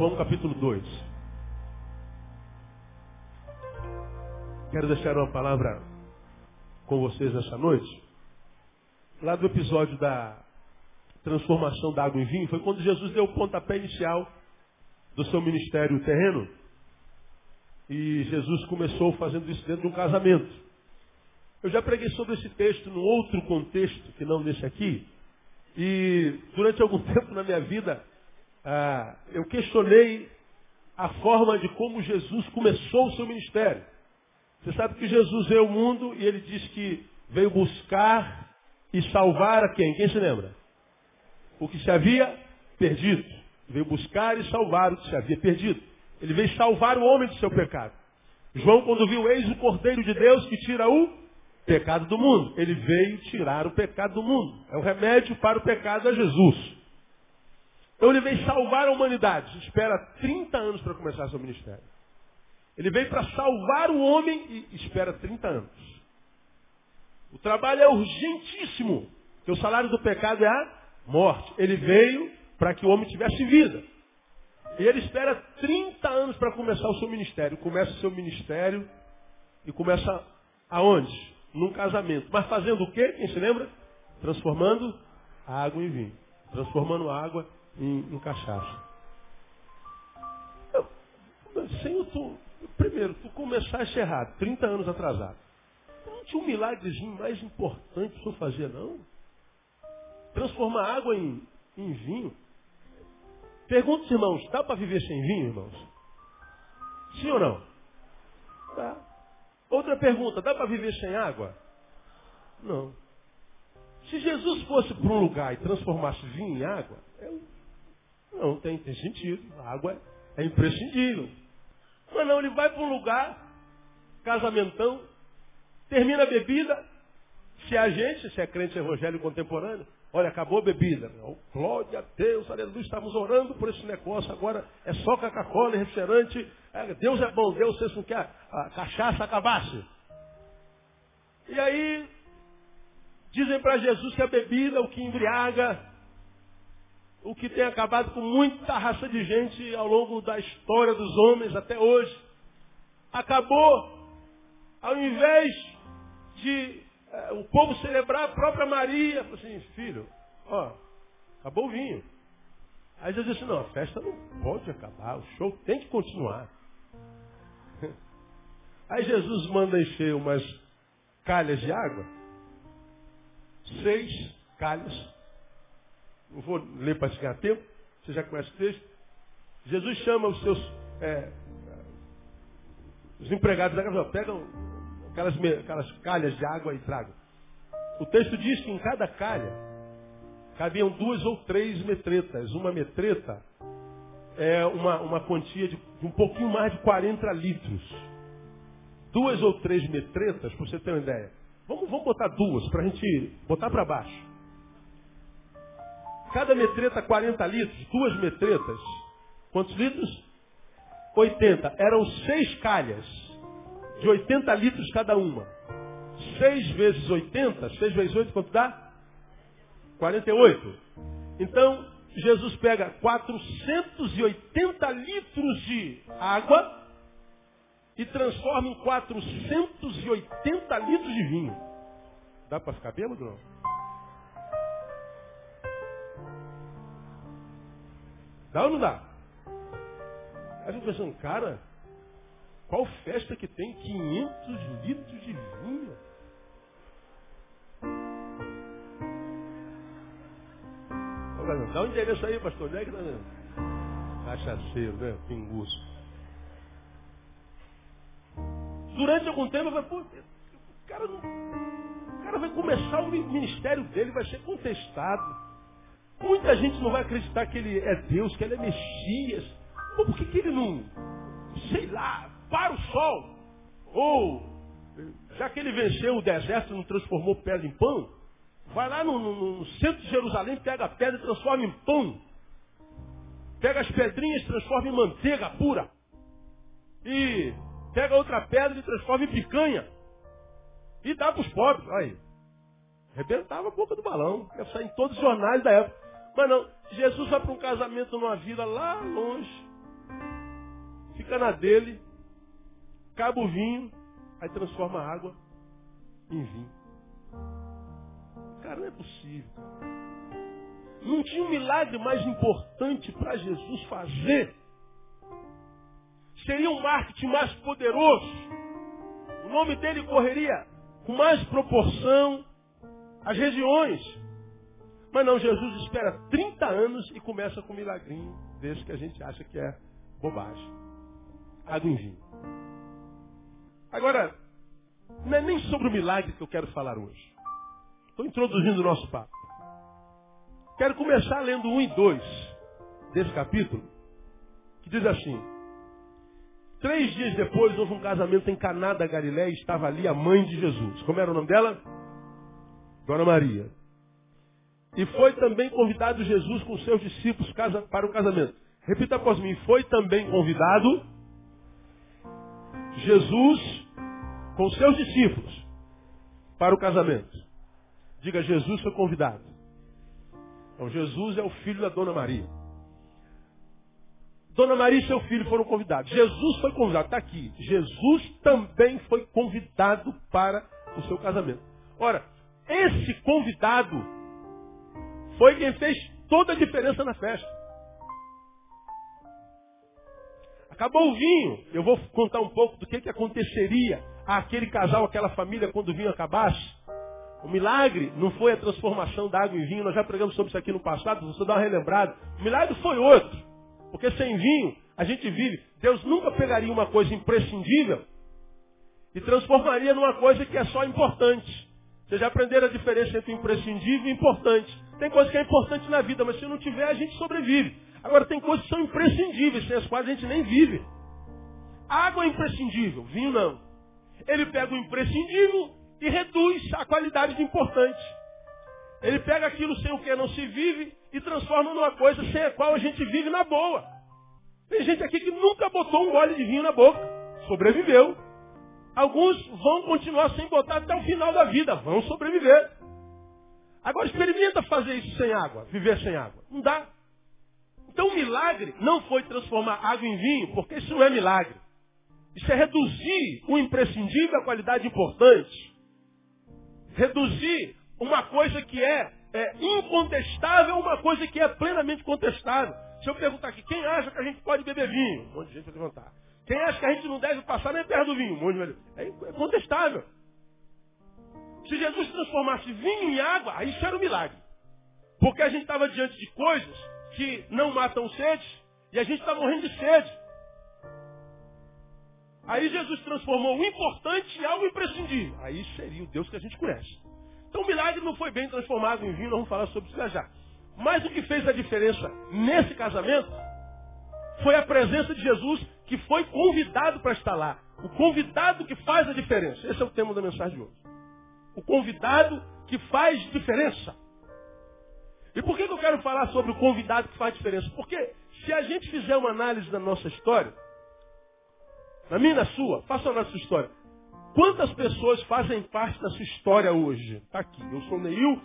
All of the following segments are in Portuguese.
João capítulo 2. Quero deixar uma palavra com vocês nessa noite. Lá do episódio da transformação da água em vinho, foi quando Jesus deu o pontapé inicial do seu ministério terreno. E Jesus começou fazendo isso dentro de um casamento. Eu já preguei sobre esse texto num outro contexto, que não nesse aqui. E durante algum tempo na minha vida, ah, eu questionei a forma de como Jesus começou o seu ministério. Você sabe que Jesus veio ao mundo e ele diz que veio buscar e salvar a quem? Quem se lembra? O que se havia perdido. Veio buscar e salvar o que se havia perdido. Ele veio salvar o homem do seu pecado. João, quando viu, eis o Cordeiro de Deus que tira o pecado do mundo. Ele veio tirar o pecado do mundo. É o remédio para o pecado a Jesus. Então ele veio salvar a humanidade. Espera 30 anos para começar seu ministério. Ele veio para salvar o homem e espera 30 anos. O trabalho é urgentíssimo, porque o salário do pecado é a morte. Ele veio para que o homem tivesse vida. E ele espera 30 anos para começar o seu ministério. Começa o seu ministério e começa aonde? Num casamento. Mas fazendo o quê? Quem se lembra? Transformando água em vinho. Transformando água em, em cachaça. Senhor, tu, primeiro, tu começaste errado, 30 anos atrasado. Não tinha um milagrezinho mais importante para fazer, não? Transformar água em, em vinho. Pergunta os irmãos, dá para viver sem vinho, irmãos? Sim ou não? Dá. Outra pergunta, dá para viver sem água? Não. Se Jesus fosse para um lugar e transformasse vinho em água, é... não tem, tem sentido. A água é imprescindível. Mas não, ele vai para um lugar, casamentão, termina a bebida, se a gente, se é crente evangélico contemporâneo, olha, acabou a bebida. Oh, glória a Deus, aleluia, estamos orando por esse negócio, agora é só Coca-Cola, refrigerante. É, Deus é bom, Deus fez com que a, a cachaça acabasse. E aí, dizem para Jesus que a bebida é o que embriaga, o que tem acabado com muita raça de gente ao longo da história dos homens até hoje. Acabou, ao invés de é, o povo celebrar a própria Maria, assim, filho, ó, acabou o vinho. Aí Jesus disse, não, a festa não pode acabar, o show tem que continuar. Aí Jesus manda encher umas calhas de água, seis calhas, não vou ler para ganhar tempo, você já conhece o texto. Jesus chama os seus é, os empregados da casa, pegam aquelas, aquelas calhas de água e tragam. O texto diz que em cada calha cabiam duas ou três metretas. Uma metreta é uma, uma quantia de, de um pouquinho mais de 40 litros. Duas ou três metretas, para você ter uma ideia. Vamos, vamos botar duas, para a gente botar para baixo. Cada metreta 40 litros, duas metretas. Quantos litros? 80. Eram seis calhas, de 80 litros cada uma. 6 vezes 80, 6 vezes 8, quanto dá? 48. Então, Jesus pega 480 litros de água e transforma em 480 litros de vinho. Dá para ficar bêbado não? Dá ou não dá? Aí eu pensando, cara, qual festa que tem 500 litros de vinho? Dá um endereço aí, pastor. Onde é que tá Cachaceiro, né? Pinguço. Durante algum tempo eu falei, pô, o cara, o cara vai começar o ministério dele, vai ser contestado. Muita gente não vai acreditar que ele é Deus, que ele é Messias. Pô, por que, que ele não, sei lá, para o sol? Ou, já que ele venceu o deserto e não transformou pedra em pão, vai lá no, no, no centro de Jerusalém, pega a pedra e transforma em pão. Pega as pedrinhas transforma em manteiga pura. E pega outra pedra e transforma em picanha. E dá para os pobres. Aí. Arrebentava a boca do balão. Ia sair em todos os jornais da época. Mas não, Jesus vai para um casamento numa vila lá longe. fica na dele, acaba o vinho, aí transforma a água em vinho. Cara, não é possível. Não tinha um milagre mais importante para Jesus fazer. Seria um marketing mais poderoso. O nome dele correria com mais proporção às regiões. Mas não, Jesus espera 30 anos e começa com um milagrinho desse que a gente acha que é bobagem. Água em vinho. Agora, não é nem sobre o milagre que eu quero falar hoje. Estou introduzindo o nosso papo. Quero começar lendo 1 e 2 desse capítulo, que diz assim. Três dias depois houve um casamento em Caná da Galiléia e estava ali a mãe de Jesus. Como era o nome dela? Dona Maria. E foi também convidado Jesus com seus discípulos para o casamento. Repita após mim. Foi também convidado Jesus com seus discípulos para o casamento. Diga, Jesus foi convidado. Então, Jesus é o filho da Dona Maria. Dona Maria e seu filho foram convidados. Jesus foi convidado, está aqui. Jesus também foi convidado para o seu casamento. Ora, esse convidado foi quem fez toda a diferença na festa. Acabou o vinho. Eu vou contar um pouco do que, que aconteceria àquele casal, àquela família, quando o vinho acabasse. O milagre não foi a transformação da água em vinho, nós já pregamos sobre isso aqui no passado, você dá uma relembrada. O milagre foi outro. Porque sem vinho a gente vive. Deus nunca pegaria uma coisa imprescindível e transformaria numa coisa que é só importante. Vocês já aprenderam a diferença entre imprescindível e importante. Tem coisa que é importante na vida, mas se não tiver, a gente sobrevive. Agora, tem coisas que são imprescindíveis, sem as quais a gente nem vive. Água é imprescindível, vinho não. Ele pega o imprescindível e reduz a qualidade de importante. Ele pega aquilo sem o que não se vive e transforma numa coisa sem a qual a gente vive na boa. Tem gente aqui que nunca botou um gole de vinho na boca. Sobreviveu. Alguns vão continuar sem botar até o final da vida. Vão sobreviver. Agora experimenta fazer isso sem água, viver sem água. Não dá. Então o milagre não foi transformar água em vinho, porque isso não é milagre. Isso é reduzir o imprescindível à qualidade importante. Reduzir uma coisa que é, é incontestável a uma coisa que é plenamente contestável. Se eu perguntar aqui, quem acha que a gente pode beber vinho? Um monte de gente vai levantar. Quem acha que a gente não deve passar nem perto do vinho? É incontestável. Se Jesus transformasse vinho em água, isso era um milagre. Porque a gente estava diante de coisas que não matam sede e a gente está morrendo de sede. Aí Jesus transformou o importante em algo imprescindível. Aí seria o Deus que a gente conhece. Então o milagre não foi bem transformado em vinho, nós vamos falar sobre isso já já. Mas o que fez a diferença nesse casamento foi a presença de Jesus que foi convidado para estar lá. O convidado que faz a diferença. Esse é o tema da mensagem de hoje. O convidado que faz diferença. E por que, eu quero falar sobre o convidado que faz diferença? Porque se a gente fizer uma análise da nossa história, na minha e na sua, faça a nossa história. Quantas pessoas fazem parte da sua história hoje? Está aqui. Eu sou Neil.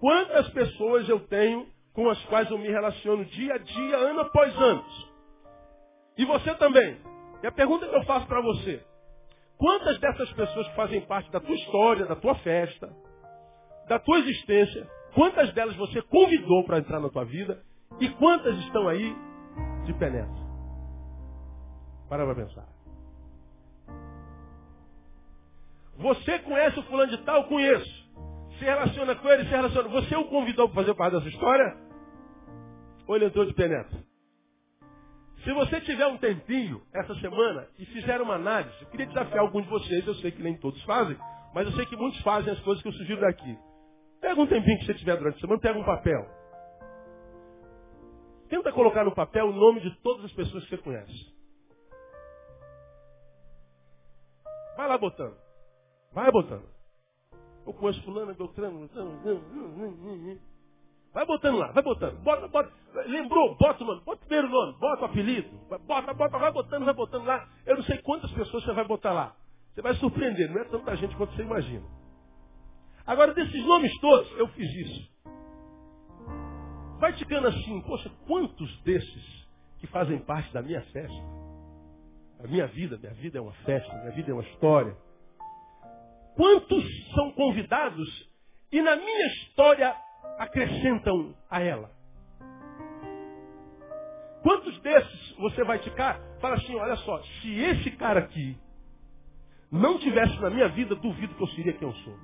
Quantas pessoas eu tenho com as quais eu me relaciono dia a dia, ano após ano? E você também. E a pergunta que eu faço para você. Quantas dessas pessoas que fazem parte da tua história, da tua festa, da tua existência, quantas delas você convidou para entrar na tua vida e quantas estão aí de penetra? Para para pensar. Você conhece o fulano de tal? Conheço. Se relaciona com ele, se relaciona. Você o convidou para fazer parte dessa história? Ou ele entrou de penetra? Se você tiver um tempinho essa semana e fizer uma análise, eu queria desafiar alguns de vocês, eu sei que nem todos fazem, mas eu sei que muitos fazem as coisas que eu sugiro daqui. Pega um tempinho que você tiver durante a semana, pega um papel. Tenta colocar no papel o nome de todas as pessoas que você conhece. Vai lá botando. Vai botando. Eu conheço fulano, Beltrano. Vai botando lá, vai botando. Bota, bota. Lembrou? Bota, mano. Bota o primeiro nome, bota o apelido. Bota, bota, vai botando, vai botando lá. Eu não sei quantas pessoas você vai botar lá. Você vai surpreender, não é tanta gente quanto você imagina. Agora, desses nomes todos, eu fiz isso. Vai ficando assim, poxa, quantos desses que fazem parte da minha festa A minha vida, minha vida é uma festa, minha vida é uma história. Quantos são convidados e na minha história acrescentam a ela? Quantos desses você vai ficar? Fala assim, olha só, se esse cara aqui não tivesse na minha vida, duvido que eu seria quem eu sou.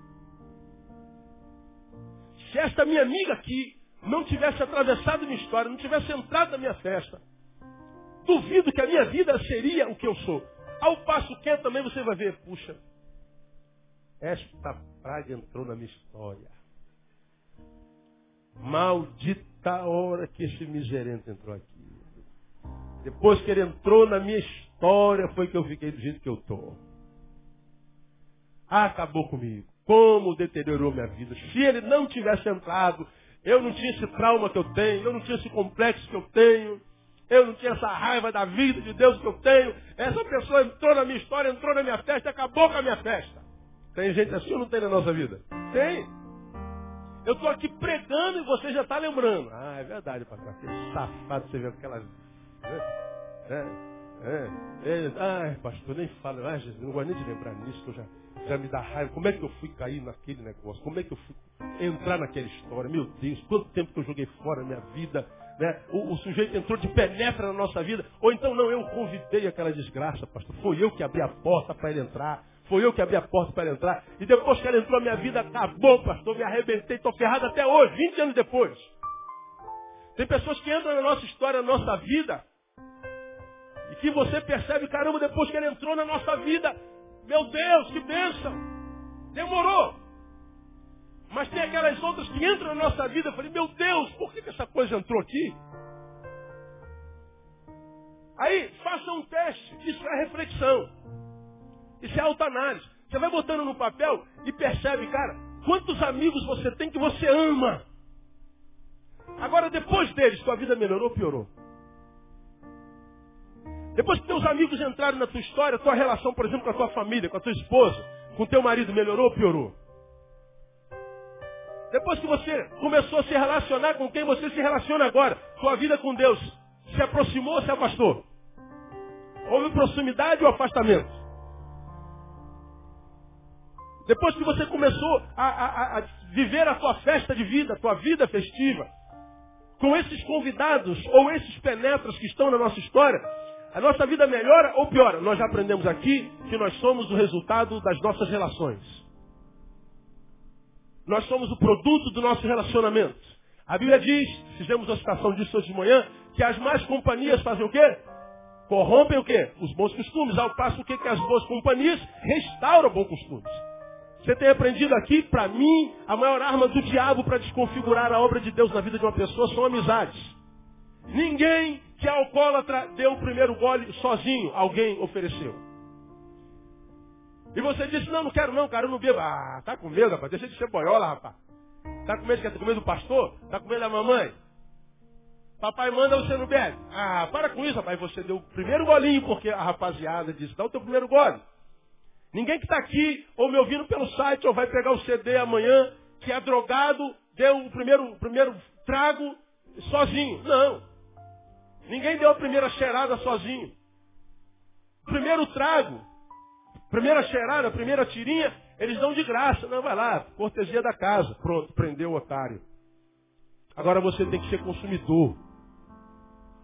Se esta minha amiga aqui não tivesse atravessado minha história, não tivesse entrado na minha festa, duvido que a minha vida seria o que eu sou. Ao passo que também você vai ver, puxa, esta praga entrou na minha história. Maldita hora que esse miserento entrou aqui. Depois que ele entrou na minha história, foi que eu fiquei do jeito que eu estou. Acabou comigo. Como deteriorou minha vida. Se ele não tivesse entrado, eu não tinha esse trauma que eu tenho, eu não tinha esse complexo que eu tenho, eu não tinha essa raiva da vida de Deus que eu tenho. Essa pessoa entrou na minha história, entrou na minha festa, acabou com a minha festa. Tem gente assim ou não tem na nossa vida? Tem. Eu estou aqui pregando e você já está lembrando. Ah, é verdade, pastor. Que safado você vê aquelas é, é, é, ai, pastor, nem fala. Ai, Jesus, não gosto nem de lembrar nisso, que eu já, já me dá raiva. Como é que eu fui cair naquele negócio? Como é que eu fui entrar naquela história? Meu Deus, quanto tempo que eu joguei fora a minha vida. Né? O, o, sujeito entrou de penetra na nossa vida. Ou então, não, eu convidei aquela desgraça, pastor. Foi eu que abri a porta para ele entrar. Foi eu que abri a porta para ele entrar. E depois que ele entrou, minha vida acabou, pastor. Me arrebentei, estou ferrado até hoje, 20 anos depois. Tem pessoas que entram na nossa história, na nossa vida, e que você percebe, caramba, depois que ele entrou na nossa vida, meu Deus, que bênção! Demorou. Mas tem aquelas outras que entram na nossa vida, eu falei, meu Deus, por que, que essa coisa entrou aqui? Aí, faça um teste. Isso é reflexão. Isso é autoanálise. Você vai botando no papel e percebe, cara, quantos amigos você tem que você ama. Agora, depois deles, sua vida melhorou ou piorou? Depois que teus amigos entraram na tua história, tua relação, por exemplo, com a tua família, com a tua esposa, com teu marido, melhorou ou piorou? Depois que você começou a se relacionar com quem você se relaciona agora, tua vida com Deus, se aproximou ou se afastou? Houve proximidade ou afastamento? Depois que você começou a, a, a, viver a tua festa de vida, a tua vida festiva, com esses convidados ou esses penetras que estão na nossa história, a nossa vida melhora ou piora? Nós já aprendemos aqui que nós somos o resultado das nossas relações. Nós somos o produto do nosso relacionamento. A Bíblia diz, fizemos a citação disso hoje de manhã, que as más companhias fazem o quê? Corrompem o quê? Os bons costumes. Ao passo que as boas companhias restauram bons costumes. Você tem aprendido aqui, para mim, a maior arma do diabo para desconfigurar a obra de Deus na vida de uma pessoa são amizades. Ninguém que é alcoólatra deu o primeiro gole sozinho. Alguém ofereceu. E você disse, não, não quero não, cara, eu não bebo. Ah, tá com medo, rapaz. Deixa de ser boiola, rapaz. Tá com medo, quer com medo do pastor? Tá com medo da mamãe? Papai manda, você não bebe. Ah, para com isso, rapaz. Você deu o primeiro golinho, porque a rapaziada disse, dá o teu primeiro gole. Ninguém que está aqui, ou me ouvindo pelo site, ou vai pegar o CD amanhã, que é drogado, deu o primeiro, o primeiro trago sozinho. Não. Ninguém deu a primeira cheirada sozinho. Primeiro trago, primeira cheirada, primeira tirinha, eles dão de graça. Não, vai lá, cortesia da casa. Pronto, prendeu o otário. Agora você tem que ser consumidor.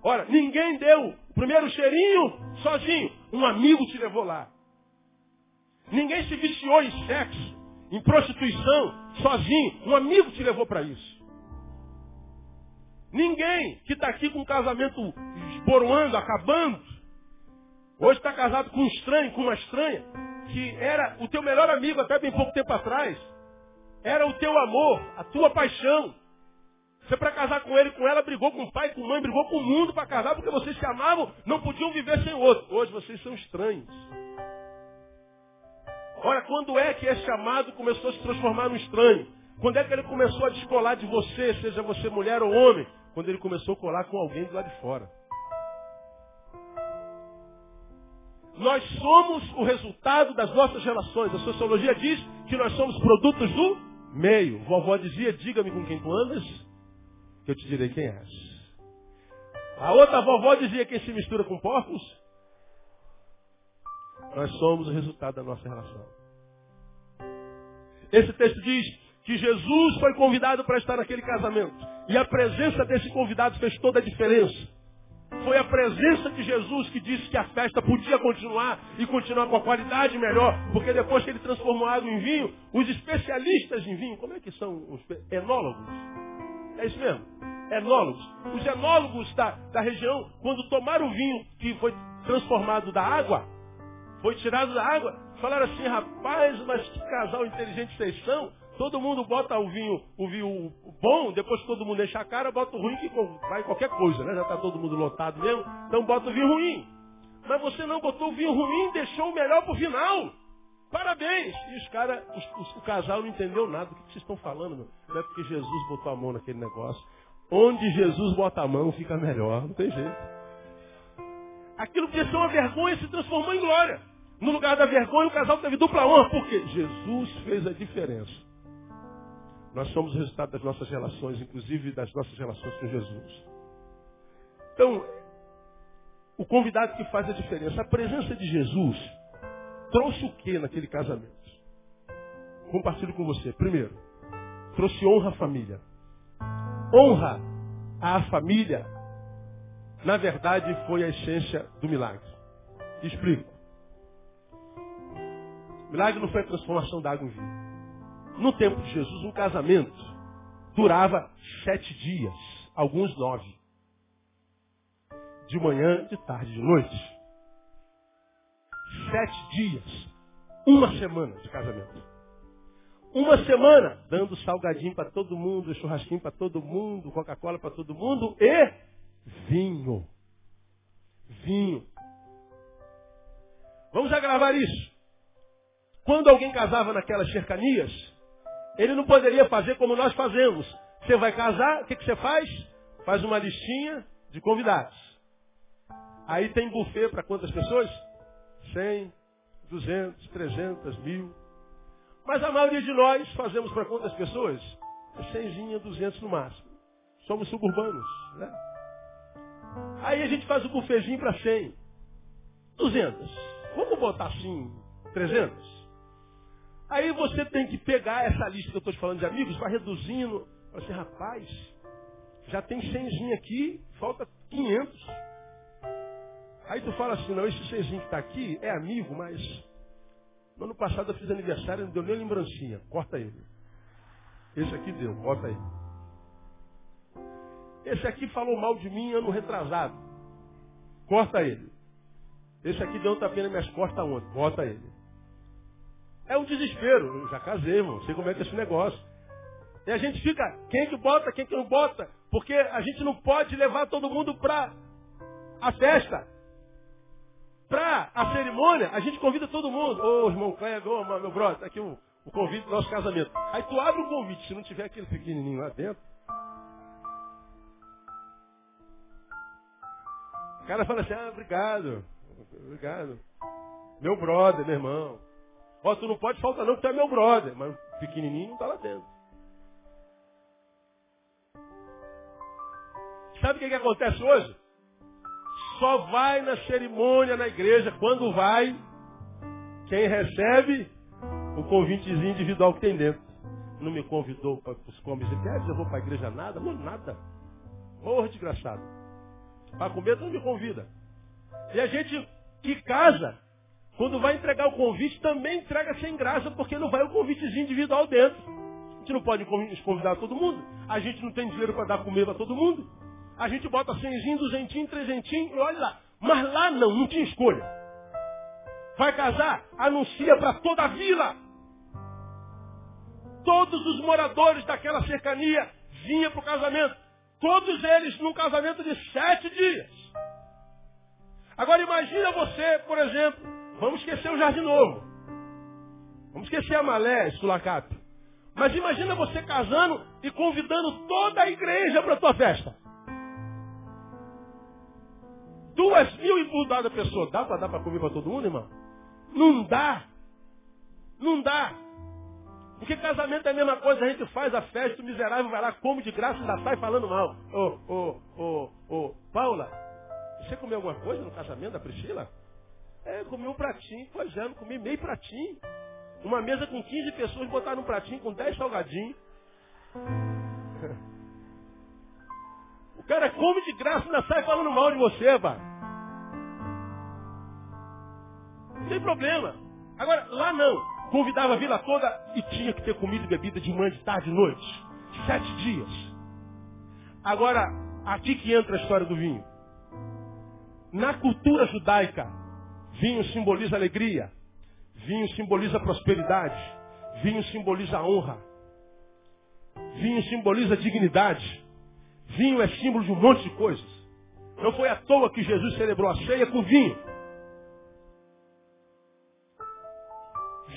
Ora, ninguém deu o primeiro cheirinho sozinho. Um amigo te levou lá. Ninguém se viciou em sexo, em prostituição, sozinho. Um amigo te levou para isso. Ninguém que está aqui com um casamento esboroando, acabando, hoje está casado com um estranho, com uma estranha, que era o teu melhor amigo até bem pouco tempo atrás. Era o teu amor, a tua paixão. Você para casar com ele, com ela, brigou com o pai, com a mãe, brigou com o mundo para casar, porque vocês se amavam, não podiam viver sem outro. Hoje vocês são estranhos. Ora, quando é que esse amado começou a se transformar no estranho? Quando é que ele começou a descolar de você, seja você mulher ou homem? Quando ele começou a colar com alguém do lado de fora. Nós somos o resultado das nossas relações. A sociologia diz que nós somos produtos do meio. Vovó dizia, diga-me com quem tu andas, que eu te direi quem és. A outra vovó dizia, quem se mistura com porcos, Nós somos o resultado da nossa relação. Esse texto diz que Jesus foi convidado para estar naquele casamento. E a presença desse convidado fez toda a diferença. Foi a presença de Jesus que disse que a festa podia continuar e continuar com a qualidade melhor, porque depois que ele transformou água em vinho, os especialistas em vinho, como é que são os enólogos? É isso mesmo, enólogos. Os enólogos da, da região, quando tomaram o vinho que foi transformado da água, foi tirado da água, falaram assim, rapaz, mas que casal inteligente vocês são, Todo mundo bota o vinho, o vinho bom, depois que todo mundo enche a cara, bota o ruim que vai qualquer coisa, né? Já está todo mundo lotado mesmo, então bota o vinho ruim. Mas você não botou o vinho ruim, deixou o melhor para o final. Parabéns! E os caras, o casal não entendeu nada. O que vocês estão falando, meu? Não é porque Jesus botou a mão naquele negócio. Onde Jesus bota a mão, fica melhor. Não tem jeito. Aquilo que ser uma vergonha se transformou em glória. No lugar da vergonha, o casal teve dupla honra, porque Jesus fez a diferença. Nós somos o resultado das nossas relações, inclusive das nossas relações com Jesus. Então, o convidado que faz a diferença, a presença de Jesus trouxe o que naquele casamento? Compartilho com você. Primeiro, trouxe honra à família. Honra à família, na verdade, foi a essência do milagre. Explico. O milagre não foi a transformação da água em vinho. No tempo de Jesus, um casamento durava sete dias, alguns nove. De manhã, de tarde, de noite. Sete dias. Uma semana de casamento. Uma semana dando salgadinho para todo mundo, churrasquinho para todo mundo, Coca-Cola para todo mundo e vinho. Vinho. Vamos agravar isso. Quando alguém casava naquelas cercanias, ele não poderia fazer como nós fazemos. Você vai casar, o que, que você faz? Faz uma listinha de convidados. Aí tem buffet para quantas pessoas? 100, 200, 300, mil. Mas a maioria de nós fazemos para quantas pessoas? 100, 200 no máximo. Somos suburbanos, né? Aí a gente faz o buffetzinho para 100, 200. Vamos botar assim, 300? Aí você tem que pegar essa lista que eu estou te falando de amigos, vai reduzindo. Fala assim, rapaz, já tem 100 aqui, falta 500. Aí tu fala assim, não, esse 100 que está aqui é amigo, mas no ano passado eu fiz aniversário, não deu nem lembrancinha. Corta ele. Esse aqui deu, bota aí. Esse aqui falou mal de mim ano retrasado. Corta ele. Esse aqui deu um tapinha nas minhas costas ontem. Bota ele. É um desespero. Eu já casei, irmão. Sei como é que é esse negócio. E a gente fica, quem que bota, quem que não bota? Porque a gente não pode levar todo mundo para a festa. Para a cerimônia, a gente convida todo mundo. Ô, oh, irmão Kleber, ô, oh, meu brother, tá aqui o, o convite do nosso casamento. Aí tu abre o convite, se não tiver aquele pequenininho lá dentro. Cara fala assim, ah, obrigado, obrigado. Meu brother, meu irmão. Ó, tu não pode faltar não, porque tu é meu brother. Mas o pequenininho não está lá dentro. Sabe o que, que acontece hoje? Só vai na cerimônia na igreja quando vai quem recebe o convitezinho individual que tem dentro. Não me convidou para os comes e quer eu vou para a igreja nada? Não, nada. Morra desgraçado. Para comer não me convida. E a gente que casa quando vai entregar o convite, também entrega sem graça, porque não vai o convitezinho individual dentro. A gente não pode convidar todo mundo. A gente não tem dinheiro para dar comer para todo mundo. A gente bota cenzinho, duzentinho, trezentinho e olha lá. Mas lá não, não tinha escolha. Vai casar? Anuncia para toda a vila. Todos os moradores daquela cercania vinham para o casamento. Todos eles num casamento de sete dias. Agora imagina você, por exemplo, Vamos esquecer o Jardim Novo. Vamos esquecer a Malé, Sulacap. Mas imagina você casando e convidando toda a igreja para a tua festa. Duas mil e por pessoa. Dá para dar para comer para todo mundo, irmão? Não dá. Não dá. Porque casamento é a mesma coisa, a gente faz a festa, o miserável vai lá, come de graça ainda sai falando mal. Ô, ô, ô, ô, Paula, você comeu alguma coisa no casamento da Priscila? É, comi um pratinho, pois é, não comi meio pratinho. Uma mesa com 15 pessoas, botaram um pratinho com 10 salgadinhos. O cara come de graça ainda sai falando mal de você, pá. Não tem problema. Agora, lá não. Convidava a vila toda e tinha que ter comida e bebida de manhã, de tarde, de noite. Sete dias. Agora, aqui que entra a história do vinho. Na cultura judaica, vinho simboliza alegria, vinho simboliza prosperidade, vinho simboliza honra, vinho simboliza dignidade, vinho é símbolo de um monte de coisas. Não foi à toa que Jesus celebrou a ceia com vinho.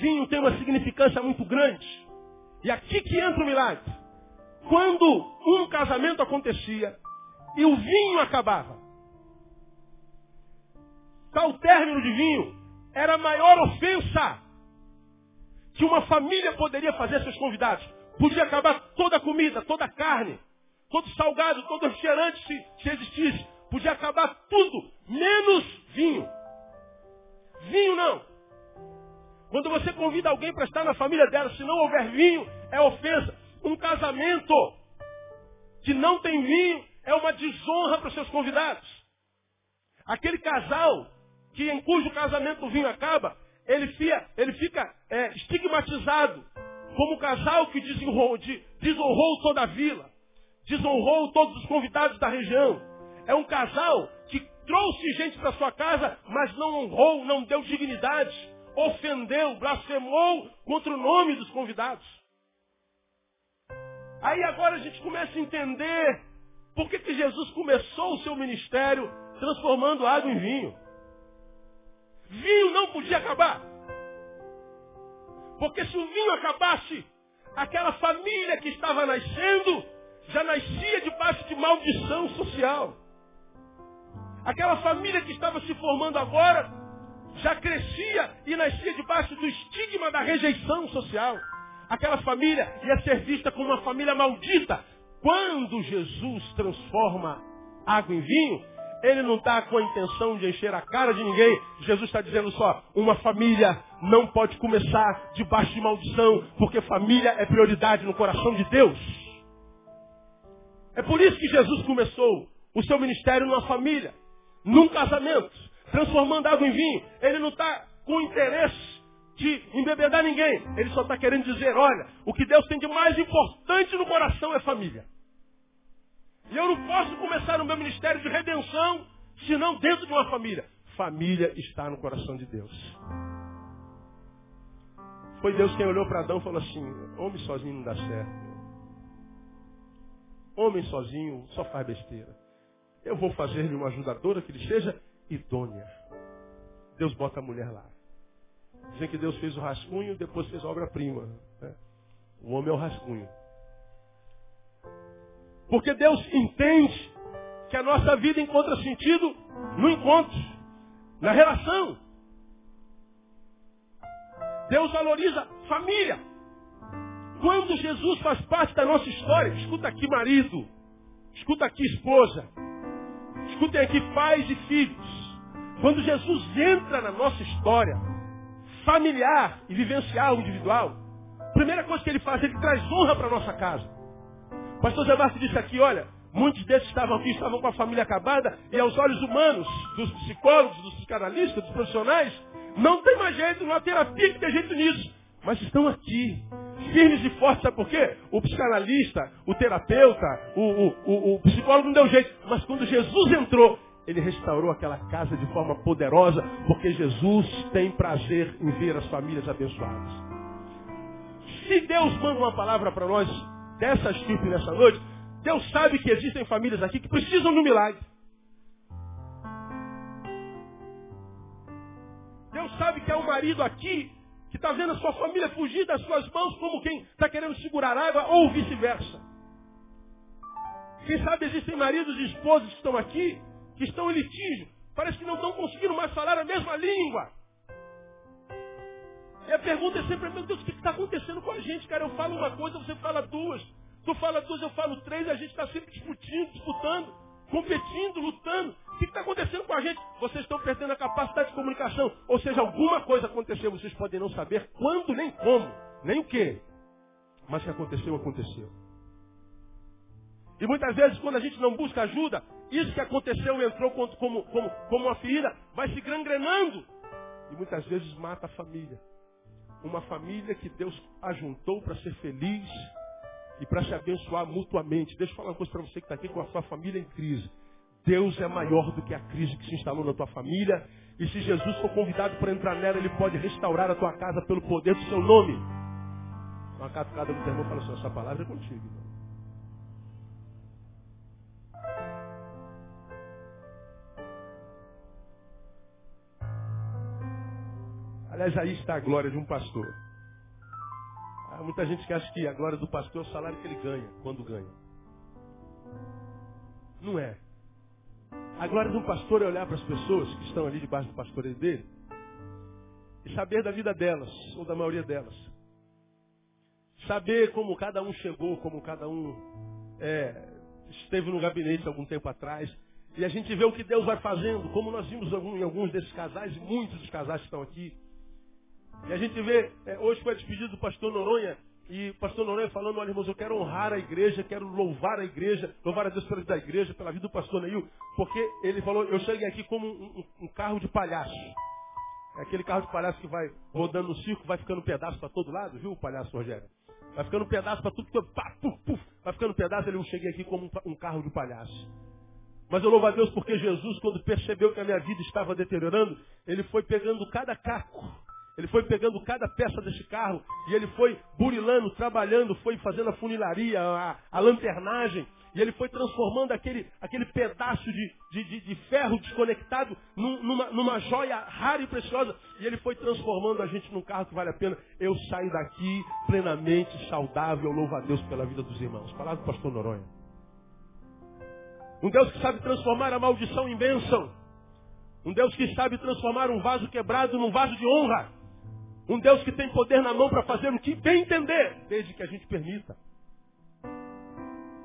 Vinho tem uma significância muito grande. E aqui que entra o milagre. Quando um casamento acontecia e o vinho acabava, tal término de vinho era a maior ofensa que uma família poderia fazer a seus convidados. Podia acabar toda a comida, toda a carne, todo salgado, todo refrigerante se, se existisse. Podia acabar tudo, menos vinho. Vinho não. Quando você convida alguém para estar na família dela, se não houver vinho, é ofensa. Um casamento que não tem vinho é uma desonra para os seus convidados. Aquele casal que em cujo casamento o vinho acaba, ele fica, ele fica é, estigmatizado como um casal que desonrou, desonrou toda a vila, desonrou todos os convidados da região. É um casal que trouxe gente para sua casa, mas não honrou, não deu dignidade, ofendeu, blasfemou contra o nome dos convidados. Aí agora a gente começa a entender por que, que Jesus começou o seu ministério transformando água em vinho. Vinho não podia acabar. Porque se o vinho acabasse, aquela família que estava nascendo já nascia debaixo de maldição social. Aquela família que estava se formando agora já crescia e nascia debaixo do estigma da rejeição social. Aquela família ia ser vista como uma família maldita. Quando Jesus transforma água em vinho, ele não está com a intenção de encher a cara de ninguém. Jesus está dizendo só, uma família não pode começar debaixo de maldição, porque família é prioridade no coração de Deus. É por isso que Jesus começou o seu ministério numa família, num casamento, transformando água em vinho. Ele não está com interesse de embebedar ninguém. Ele só está querendo dizer, olha, o que Deus tem de mais importante no coração é família. E eu não posso começar o meu ministério de redenção se não dentro de uma família. Família está no coração de Deus. Foi Deus quem olhou para Adão e falou assim: homem sozinho não dá certo. Homem sozinho só faz besteira. Eu vou fazer-lhe uma ajudadora que ele seja idônea. Deus bota a mulher lá. Dizem que Deus fez o rascunho, depois fez a obra-prima. Né? O homem é o rascunho. Porque Deus entende que a nossa vida encontra sentido no encontro, na relação. Deus valoriza família. Quando Jesus faz parte da nossa história, escuta aqui marido, escuta aqui esposa, escutem aqui pais e filhos. Quando Jesus entra na nossa história, familiar e vivencial, individual, a primeira coisa que ele faz, ele traz honra para nossa casa pastor Zé Márcio disse aqui, olha, muitos desses estavam aqui, estavam com a família acabada, e aos olhos humanos, dos psicólogos, dos psicanalistas, dos profissionais, não tem mais jeito, não há terapia que tem jeito nisso. Mas estão aqui, firmes e fortes, sabe por quê? O psicanalista, o terapeuta, o, o, o, o psicólogo não deu jeito. Mas quando Jesus entrou, ele restaurou aquela casa de forma poderosa, porque Jesus tem prazer em ver as famílias abençoadas. Se Deus manda uma palavra para nós dessa estirpe nessa noite, Deus sabe que existem famílias aqui que precisam de um milagre. Deus sabe que há um marido aqui que está vendo a sua família fugir das suas mãos como quem está querendo segurar água ou vice-versa. Quem sabe existem maridos e esposas que estão aqui, que estão em litígio, parece que não estão conseguindo mais falar a mesma língua. E a pergunta é sempre, meu Deus, o que está acontecendo com a gente, cara? Eu falo uma coisa, você fala duas. Tu fala duas, eu falo três, a gente está sempre discutindo, disputando. competindo, lutando. O que está acontecendo com a gente? Vocês estão perdendo a capacidade de comunicação. Ou seja, alguma coisa aconteceu, vocês podem não saber quando nem como, nem o que. Mas que aconteceu, aconteceu. E muitas vezes, quando a gente não busca ajuda, isso que aconteceu entrou como, como, como, uma ferida, vai se gangrenando. E muitas vezes mata a família. Uma família que Deus ajuntou para ser feliz e para se abençoar mutuamente. Deixa eu falar uma coisa para você que está aqui com a sua família em crise. Deus é maior do que a crise que se instalou na tua família. E se Jesus for convidado para entrar nela, ele pode restaurar a tua casa pelo poder do seu nome. Uma catucada do irmão fala assim, essa palavra é contigo. Irmão. Aliás, aí está a glória de um pastor. Há muita gente que acha que a glória do pastor é o salário que ele ganha, quando ganha. Não é. A glória de um pastor é olhar para as pessoas que estão ali debaixo do pastoreio dele e saber da vida delas, ou da maioria delas. Saber como cada um chegou, como cada um é, esteve no gabinete algum tempo atrás. E a gente vê o que Deus vai fazendo, como nós vimos em alguns desses casais, e muitos dos casais que estão aqui. E a gente vê, é, hoje foi a despedida do pastor Noronha, e o pastor Noronha falando, olha irmãos, eu quero honrar a igreja, quero louvar a igreja, louvar a Deus pela vida da igreja, pela vida do pastor Neil, porque ele falou, eu cheguei aqui como um, um, um carro de palhaço. É aquele carro de palhaço que vai rodando no circo, vai ficando pedaço para todo lado, viu, palhaço Rogério? Vai ficando pedaço para tudo, puf, vai ficando pedaço, ele eu cheguei aqui como um, um carro de palhaço. Mas eu louvo a Deus porque Jesus, quando percebeu que a minha vida estava deteriorando, ele foi pegando cada caco ele foi pegando cada peça desse carro e ele foi burilando, trabalhando, foi fazendo a funilaria, a, a lanternagem. E ele foi transformando aquele, aquele pedaço de, de, de, de ferro desconectado num, numa, numa joia rara e preciosa. E ele foi transformando a gente num carro que vale a pena. Eu saio daqui plenamente saudável. Louvo a Deus pela vida dos irmãos. Palavra do pastor Noronha. Um Deus que sabe transformar a maldição em bênção. Um Deus que sabe transformar um vaso quebrado num vaso de honra. Um Deus que tem poder na mão para fazer o que bem entender, desde que a gente permita.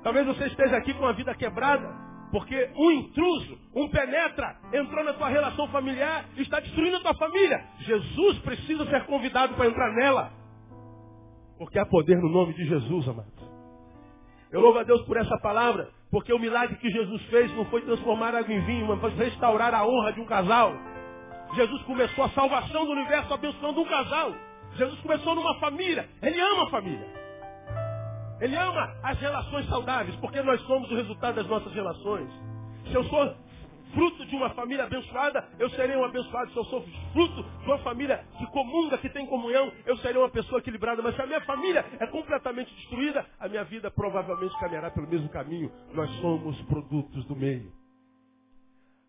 Talvez você esteja aqui com a vida quebrada, porque um intruso, um penetra, entrou na tua relação familiar e está destruindo a tua família. Jesus precisa ser convidado para entrar nela. Porque há poder no nome de Jesus, amado. Eu louvo a Deus por essa palavra, porque o milagre que Jesus fez não foi transformar água em vinho, mas restaurar a honra de um casal. Jesus começou a salvação do universo abençoando um casal. Jesus começou numa família. Ele ama a família. Ele ama as relações saudáveis, porque nós somos o resultado das nossas relações. Se eu sou fruto de uma família abençoada, eu serei um abençoado. Se eu sou fruto de uma família que comunga, que tem comunhão, eu serei uma pessoa equilibrada. Mas se a minha família é completamente destruída, a minha vida provavelmente caminhará pelo mesmo caminho. Nós somos produtos do meio.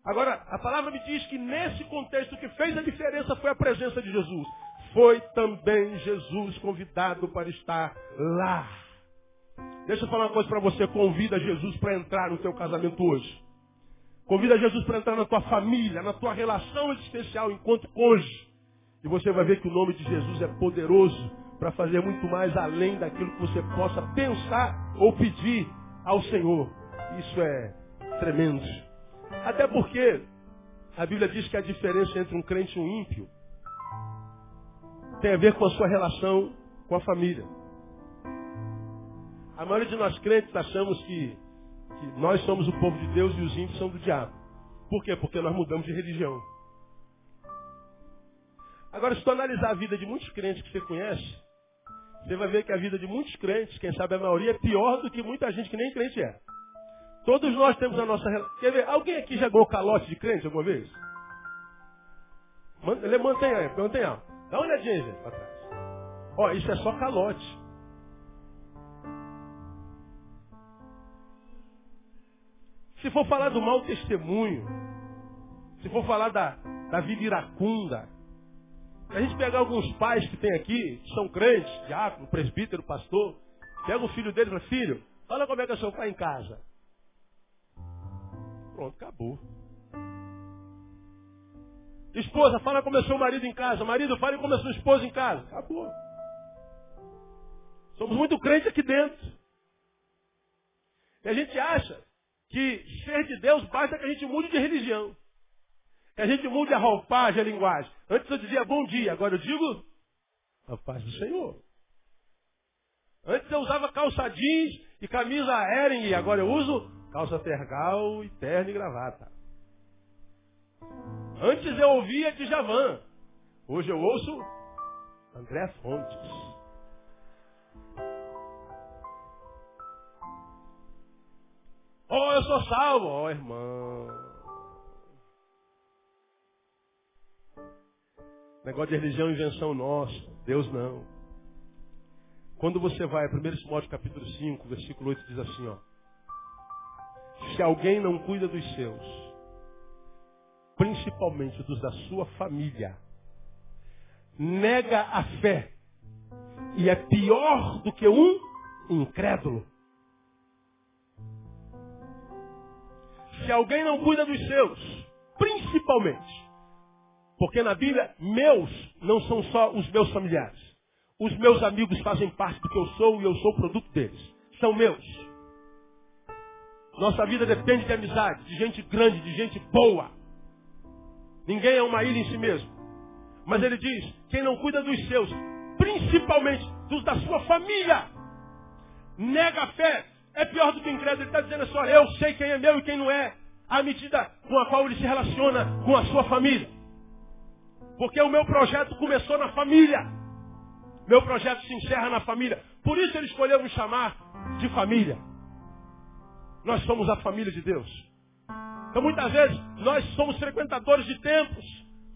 Agora, a palavra me diz que nesse contexto o que fez a diferença foi a presença de Jesus. Foi também Jesus convidado para estar lá. Deixa eu falar uma coisa para você. Convida Jesus para entrar no teu casamento hoje. Convida Jesus para entrar na tua família, na tua relação existencial enquanto hoje. E você vai ver que o nome de Jesus é poderoso para fazer muito mais além daquilo que você possa pensar ou pedir ao Senhor. Isso é tremendo. Até porque a Bíblia diz que a diferença entre um crente e um ímpio tem a ver com a sua relação com a família. A maioria de nós crentes achamos que, que nós somos o povo de Deus e os ímpios são do diabo. Por quê? Porque nós mudamos de religião. Agora, se tu analisar a vida de muitos crentes que você conhece, você vai ver que a vida de muitos crentes, quem sabe a maioria, é pior do que muita gente que nem crente é. Todos nós temos a nossa relação. Quer ver? Alguém aqui já ganhou calote de crente alguma vez? Ele mantém aí. Dá uma olhadinha, gente, para trás. Ó, isso é só calote. Se for falar do mau testemunho, se for falar da, da vida iracunda, se a gente pegar alguns pais que tem aqui, que são crentes, diácono, presbítero, pastor, pega o filho dele e fala, filho, fala como é que é seu pai em casa. Pronto, acabou. Esposa, fala como é seu marido em casa. Marido, fala como é sua esposa em casa. Acabou. Somos muito crentes aqui dentro. E a gente acha que ser de Deus basta que a gente mude de religião. Que a gente mude a roupagem, a linguagem. Antes eu dizia bom dia, agora eu digo a paz do Senhor. Antes eu usava calça jeans e camisa Ering, agora eu uso calça tergal e terno e gravata. Antes eu ouvia de Javan, hoje eu ouço André Fontes. Oh, eu sou salvo. Oh, irmão. Negócio de religião é invenção nossa. Deus não. Quando você vai a 1 Timóteo capítulo 5, versículo 8, diz assim, ó. Se alguém não cuida dos seus, principalmente dos da sua família, nega a fé e é pior do que um incrédulo. Se alguém não cuida dos seus, principalmente, porque na Bíblia, meus não são só os meus familiares. Os meus amigos fazem parte do que eu sou e eu sou produto deles. São meus. Nossa vida depende de amizade, de gente grande, de gente boa. Ninguém é uma ilha em si mesmo. Mas ele diz: quem não cuida dos seus, principalmente dos da sua família, nega a fé, é pior do que incrédulo. Ele está dizendo assim: olha, eu sei quem é meu e quem não é, à medida com a qual ele se relaciona com a sua família. Porque o meu projeto começou na família. Meu projeto se encerra na família. Por isso ele escolheu me chamar de família. Nós somos a família de Deus. Então muitas vezes nós somos frequentadores de templos,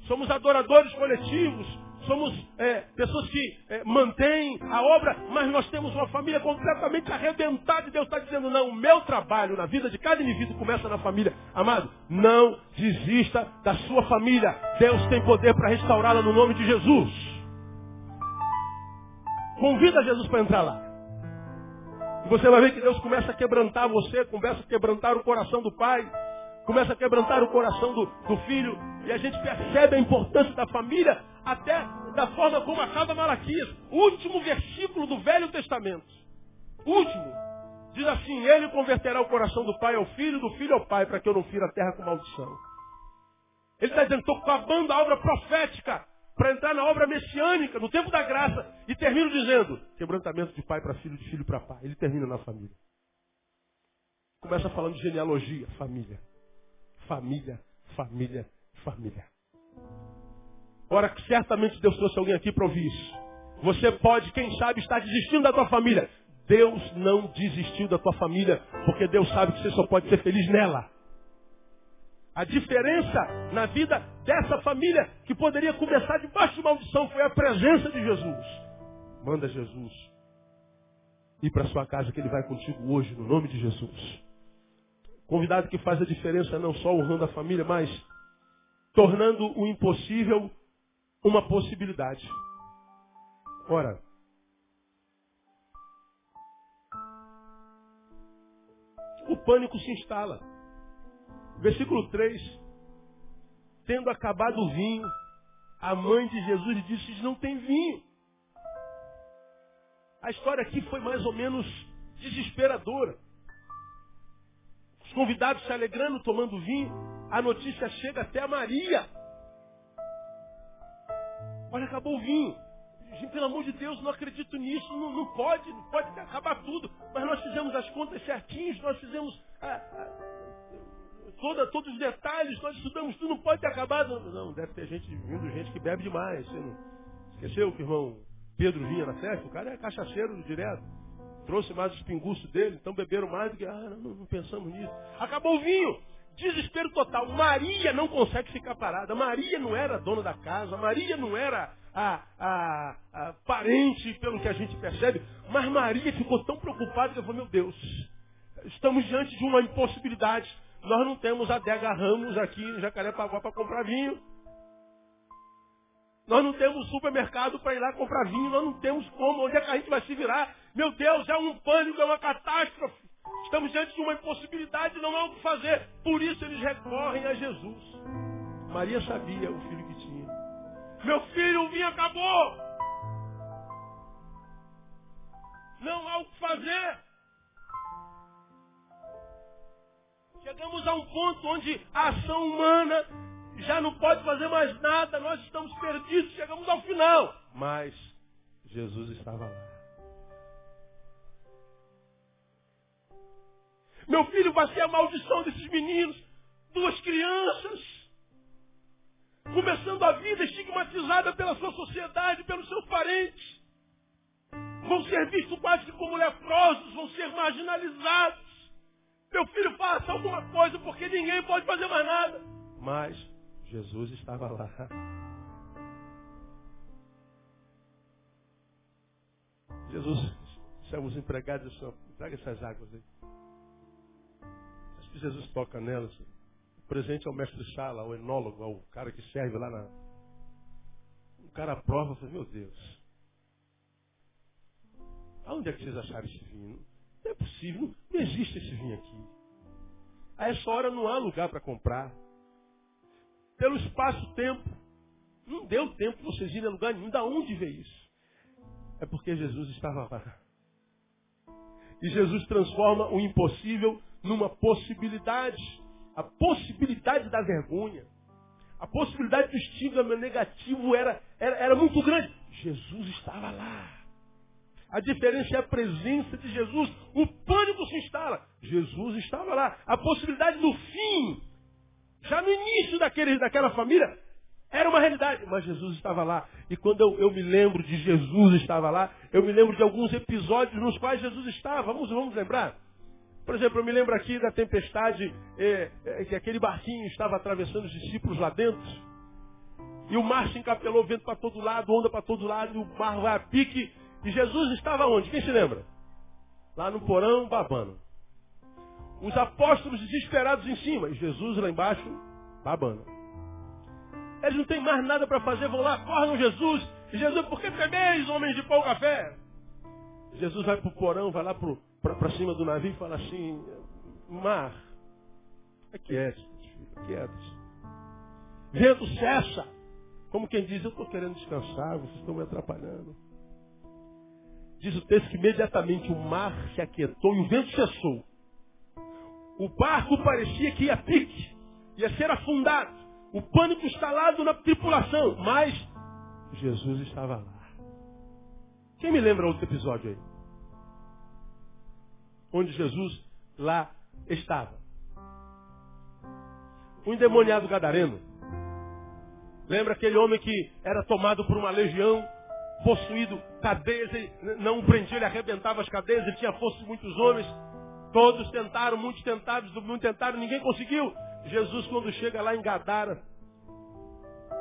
somos adoradores coletivos, somos é, pessoas que é, mantêm a obra, mas nós temos uma família completamente arrebentada e Deus está dizendo, não, o meu trabalho na vida de cada indivíduo começa na família. Amado, não desista da sua família. Deus tem poder para restaurá-la no nome de Jesus. Convida Jesus para entrar lá. E você vai ver que Deus começa a quebrantar você, começa a quebrantar o coração do pai, começa a quebrantar o coração do, do filho, e a gente percebe a importância da família até da forma como acaba Malaquias, último versículo do Velho Testamento. Último. Diz assim, ele converterá o coração do pai ao filho, do filho ao pai, para que eu não fira a terra com maldição. Ele está dizendo, estou acabando a obra profética para entrar na obra messiânica, no tempo da graça. E termino dizendo, quebrantamento de pai para filho, de filho para pai. Ele termina na família. Começa falando de genealogia, família. Família, família, família. Ora, certamente Deus trouxe alguém aqui para ouvir isso. Você pode, quem sabe, estar desistindo da tua família. Deus não desistiu da tua família, porque Deus sabe que você só pode ser feliz nela. A diferença na vida dessa família, que poderia começar debaixo de maldição, foi a presença de Jesus. Manda Jesus ir para sua casa, que ele vai contigo hoje, no nome de Jesus. Convidado que faz a diferença não só honrando a família, mas tornando o impossível uma possibilidade. Ora, o pânico se instala. Versículo 3. Tendo acabado o vinho, a mãe de Jesus disse: Não tem vinho. A história aqui foi mais ou menos desesperadora. Os convidados se alegrando, tomando vinho. A notícia chega até a Maria. Olha, acabou o vinho. Pelo amor de Deus, não acredito nisso, não, não pode, não pode acabar tudo. Mas nós fizemos as contas certinhos, nós fizemos a, a, toda, todos os detalhes, nós estudamos tudo, não pode ter acabado. Não, deve ter gente vindo, gente que bebe demais. Você não esqueceu que o irmão Pedro vinha na festa? O cara é cachaceiro direto. Trouxe mais os pinguços dele, então beberam mais do que, ah, não, não pensamos nisso. Acabou o vinho. Desespero total. Maria não consegue ficar parada. Maria não era dona da casa. Maria não era a, a, a parente, pelo que a gente percebe. Mas Maria ficou tão preocupada que ela falou, meu Deus, estamos diante de uma impossibilidade. Nós não temos adega Ramos aqui em Jacarepaguá para comprar vinho. Nós não temos supermercado para ir lá comprar vinho. Nós não temos como. Onde é que a gente vai se virar? Meu Deus, é um pânico, é uma catástrofe. Estamos diante de uma impossibilidade, não há o que fazer. Por isso eles recorrem a Jesus. Maria sabia o filho que tinha. Meu filho, o vinho acabou. Não há o que fazer. Chegamos a um ponto onde a ação humana já não pode fazer mais nada, nós estamos perdidos, chegamos ao final. Mas Jesus estava lá. Meu filho vai ser a maldição desses meninos, duas crianças, começando a vida estigmatizada pela sua sociedade, pelos seus parentes. Vão ser vistos quase como leprosos, vão ser marginalizados. Meu filho faça alguma coisa porque ninguém pode fazer mais nada. Mas Jesus estava lá. Jesus, somos empregados, traga essas águas aí. Acho que Jesus toca nelas. O presente é o mestre sala, o enólogo, o cara que serve lá na. O cara prova, fala, meu Deus. Aonde é que vocês acharam esse vinho? Não é possível, não existe esse vinho aqui. A essa hora não há lugar para comprar. Pelo espaço-tempo. Não deu tempo para vocês irem a lugar nenhum. Da onde veio isso? É porque Jesus estava lá. E Jesus transforma o impossível numa possibilidade. A possibilidade da vergonha. A possibilidade do estigma negativo era, era, era muito grande. Jesus estava lá. A diferença é a presença de Jesus. O pânico se instala. Jesus estava lá. A possibilidade do fim, já no início daquele, daquela família, era uma realidade. Mas Jesus estava lá. E quando eu, eu, me lembro de Jesus estava lá, eu me lembro de alguns episódios nos quais Jesus estava. Vamos, vamos lembrar? Por exemplo, eu me lembro aqui da tempestade é, é, que aquele barquinho estava atravessando os discípulos lá dentro. E o mar se encapelou, vento para todo lado, onda para todo lado, e o mar vai a pique. E Jesus estava onde? Quem se lembra? Lá no porão, babando. Os apóstolos desesperados em cima. E Jesus lá embaixo, babando. Eles não têm mais nada para fazer, vão lá, acordam Jesus. E Jesus, por que temeis, homens de pouca fé? Jesus vai para o porão, vai lá para cima do navio e fala assim, mar, quieto, filho. Vento cessa. Como quem diz, eu estou querendo descansar, vocês estão me atrapalhando. Diz o texto que imediatamente o mar se aquietou e o vento cessou. O barco parecia que ia pique, ia ser afundado. O pânico instalado na tripulação, mas Jesus estava lá. Quem me lembra outro episódio aí? Onde Jesus lá estava. O endemoniado gadareno. Lembra aquele homem que era tomado por uma legião possuído cadeias, não o prendia, ele arrebentava as cadeias, ele tinha força de muitos homens. Todos tentaram, muitos tentaram, muitos tentaram, ninguém conseguiu. Jesus, quando chega lá em Gadara,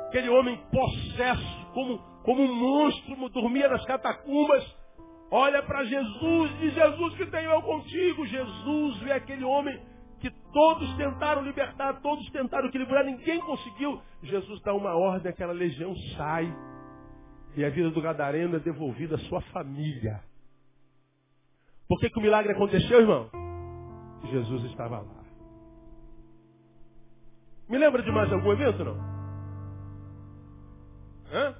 aquele homem possesso, como, como um monstro, dormia nas catacumbas, olha para Jesus e diz, Jesus que tenho eu contigo. Jesus vê aquele homem que todos tentaram libertar, todos tentaram equilibrar, ninguém conseguiu. Jesus dá uma ordem, aquela legião sai. E a vida do Gadareno é devolvida à sua família. Por que, que o milagre aconteceu, irmão? Jesus estava lá. Me lembra de mais algum evento, não? Hã?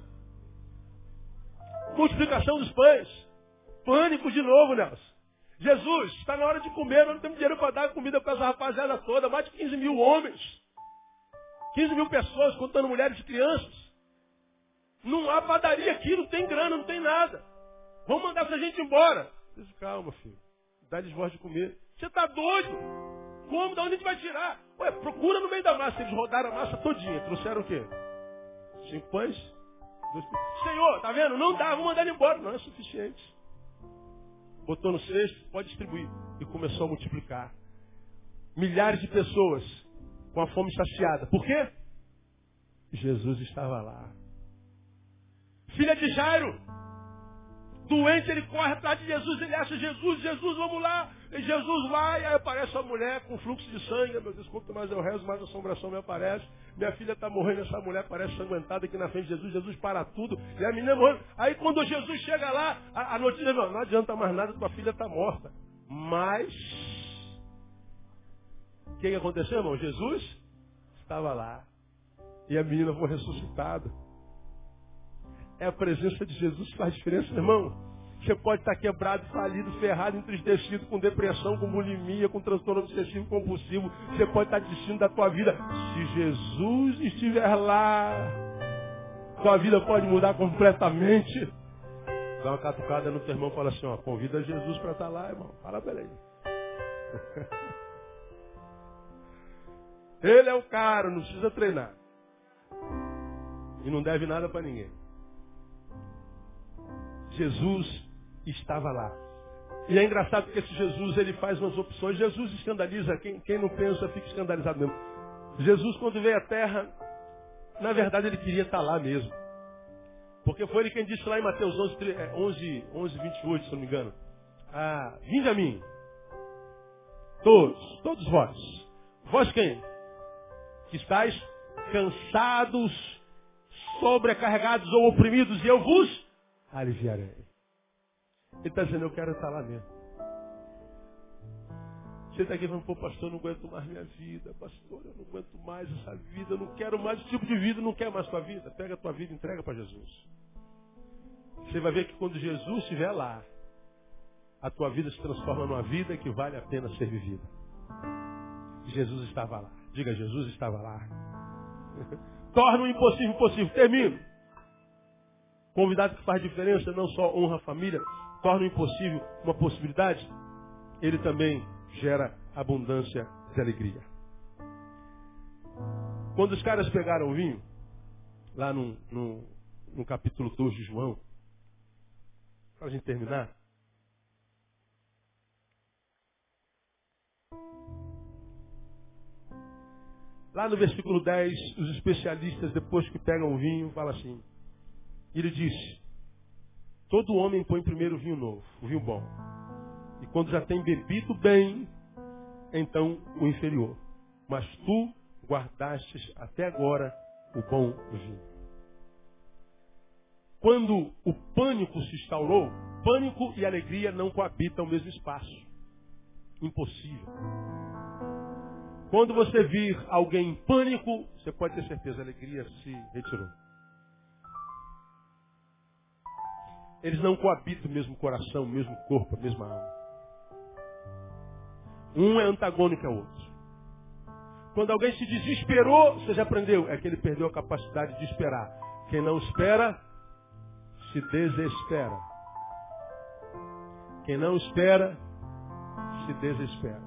Multiplicação dos pães. Pânico de novo, Nelson. Jesus, está na hora de comer, nós não temos dinheiro para dar comida para essa rapaziada toda. Mais de 15 mil homens. 15 mil pessoas, contando mulheres e crianças. Não há padaria aqui, não tem grana, não tem nada. Vamos mandar essa gente embora. Calma, filho. Dá-lhes voz de comer. Você está doido? Como? Da onde a gente vai tirar? Ué, procura no meio da massa. Eles rodaram a massa todinha. Trouxeram o quê? Cinco pães? Dois... Senhor, tá vendo? Não dá, vamos mandar ele embora. Não é suficiente. Botou no cesto, pode distribuir. E começou a multiplicar. Milhares de pessoas com a fome saciada. Por quê? Jesus estava lá. Filha de Jairo. Doente, ele corre atrás de Jesus, ele acha Jesus, Jesus, vamos lá. E Jesus vai, aí aparece uma mulher com fluxo de sangue. Meu Deus, quanto mais eu rezo, mais assombração me aparece. Minha filha está morrendo, essa mulher parece sanguentada aqui na frente de Jesus. Jesus para tudo. E a menina morrendo. Aí quando Jesus chega lá, a, a notícia não, não adianta mais nada, tua filha está morta. Mas, o que, que aconteceu, irmão? Jesus estava lá. E a menina foi ressuscitada. É a presença de Jesus que faz diferença, irmão. Você pode estar quebrado, falido, ferrado, entristecido, com depressão, com bulimia, com transtorno obsessivo compulsivo. Você pode estar desistindo da tua vida. Se Jesus estiver lá, tua vida pode mudar completamente. Dá uma catucada no teu irmão e fala assim, ó, convida Jesus para estar lá, irmão. Fala pra ele. Ele é o cara, não precisa treinar. E não deve nada para ninguém. Jesus estava lá. E é engraçado porque esse Jesus ele faz umas opções. Jesus escandaliza. Quem, quem não pensa fica escandalizado mesmo. Jesus, quando veio à terra, na verdade ele queria estar lá mesmo. Porque foi ele quem disse lá em Mateus 11, 11, 11 28, se não me engano. Ah, vinde a mim. Todos, todos vós. Vós quem? Que estáis cansados, sobrecarregados ou oprimidos, e eu vos aliviarei. Ele está dizendo, eu quero estar lá mesmo. Você está aqui falando, pô, pastor, eu não aguento mais minha vida. Pastor, eu não aguento mais essa vida. Eu não quero mais esse tipo de vida. Não quer mais tua vida. Pega a tua vida e entrega para Jesus. Você vai ver que quando Jesus estiver lá, a tua vida se transforma numa vida que vale a pena ser vivida. Jesus estava lá. Diga, Jesus estava lá. Torna o impossível possível. Termino. Convidado que faz diferença, não só honra a família, torna o impossível uma possibilidade, ele também gera abundância de alegria. Quando os caras pegaram o vinho, lá no, no, no capítulo 2 de João, para a gente terminar, Lá no versículo 10, os especialistas, depois que pegam o vinho, falam assim. Ele disse, todo homem põe primeiro o vinho novo, o vinho bom. E quando já tem bebido bem, então o inferior. Mas tu guardastes até agora o bom vinho. Quando o pânico se instaurou, pânico e alegria não coabitam o mesmo espaço. Impossível. Quando você vir alguém em pânico, você pode ter certeza, a alegria se retirou. Eles não coabitam o mesmo coração, o mesmo corpo, a mesma alma. Um é antagônico ao outro. Quando alguém se desesperou, você já aprendeu, é que ele perdeu a capacidade de esperar. Quem não espera, se desespera. Quem não espera, se desespera.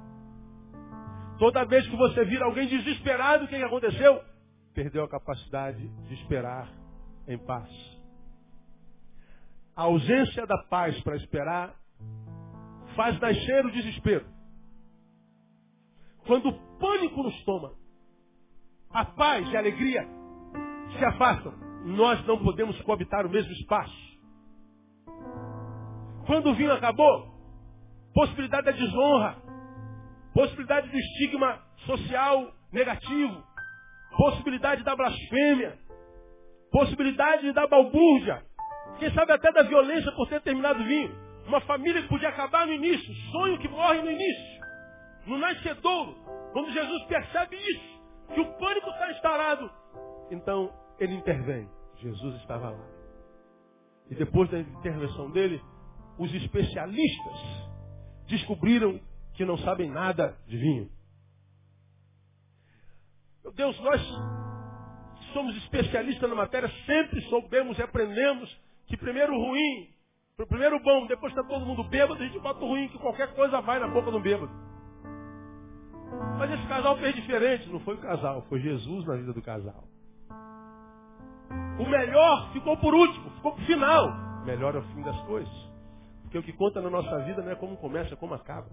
Toda vez que você vira alguém desesperado, o que aconteceu? Perdeu a capacidade de esperar em paz. A ausência da paz para esperar faz nascer o desespero. Quando o pânico nos toma, a paz e a alegria se afastam. Nós não podemos coabitar o mesmo espaço. Quando o vinho acabou, possibilidade da desonra, possibilidade do estigma social negativo, possibilidade da blasfêmia, possibilidade da balbúrdia, quem sabe até da violência por ter terminado o vinho. Uma família que podia acabar no início, sonho que morre no início, no nascedouro, quando Jesus percebe isso, que o pânico está instalado, então ele intervém. Jesus estava lá. E depois da intervenção dele, os especialistas descobriram que não sabem nada de vinho. Meu Deus, nós somos especialistas na matéria, sempre soubemos e aprendemos que primeiro o ruim, primeiro o bom, depois está todo mundo bêbado, a gente bota o ruim, que qualquer coisa vai na boca do bêbado. Mas esse casal fez diferente, não foi o casal, foi Jesus na vida do casal. O melhor ficou por último, ficou por final. Melhor é o fim das coisas. Porque o que conta na nossa vida não é como começa, é como acaba.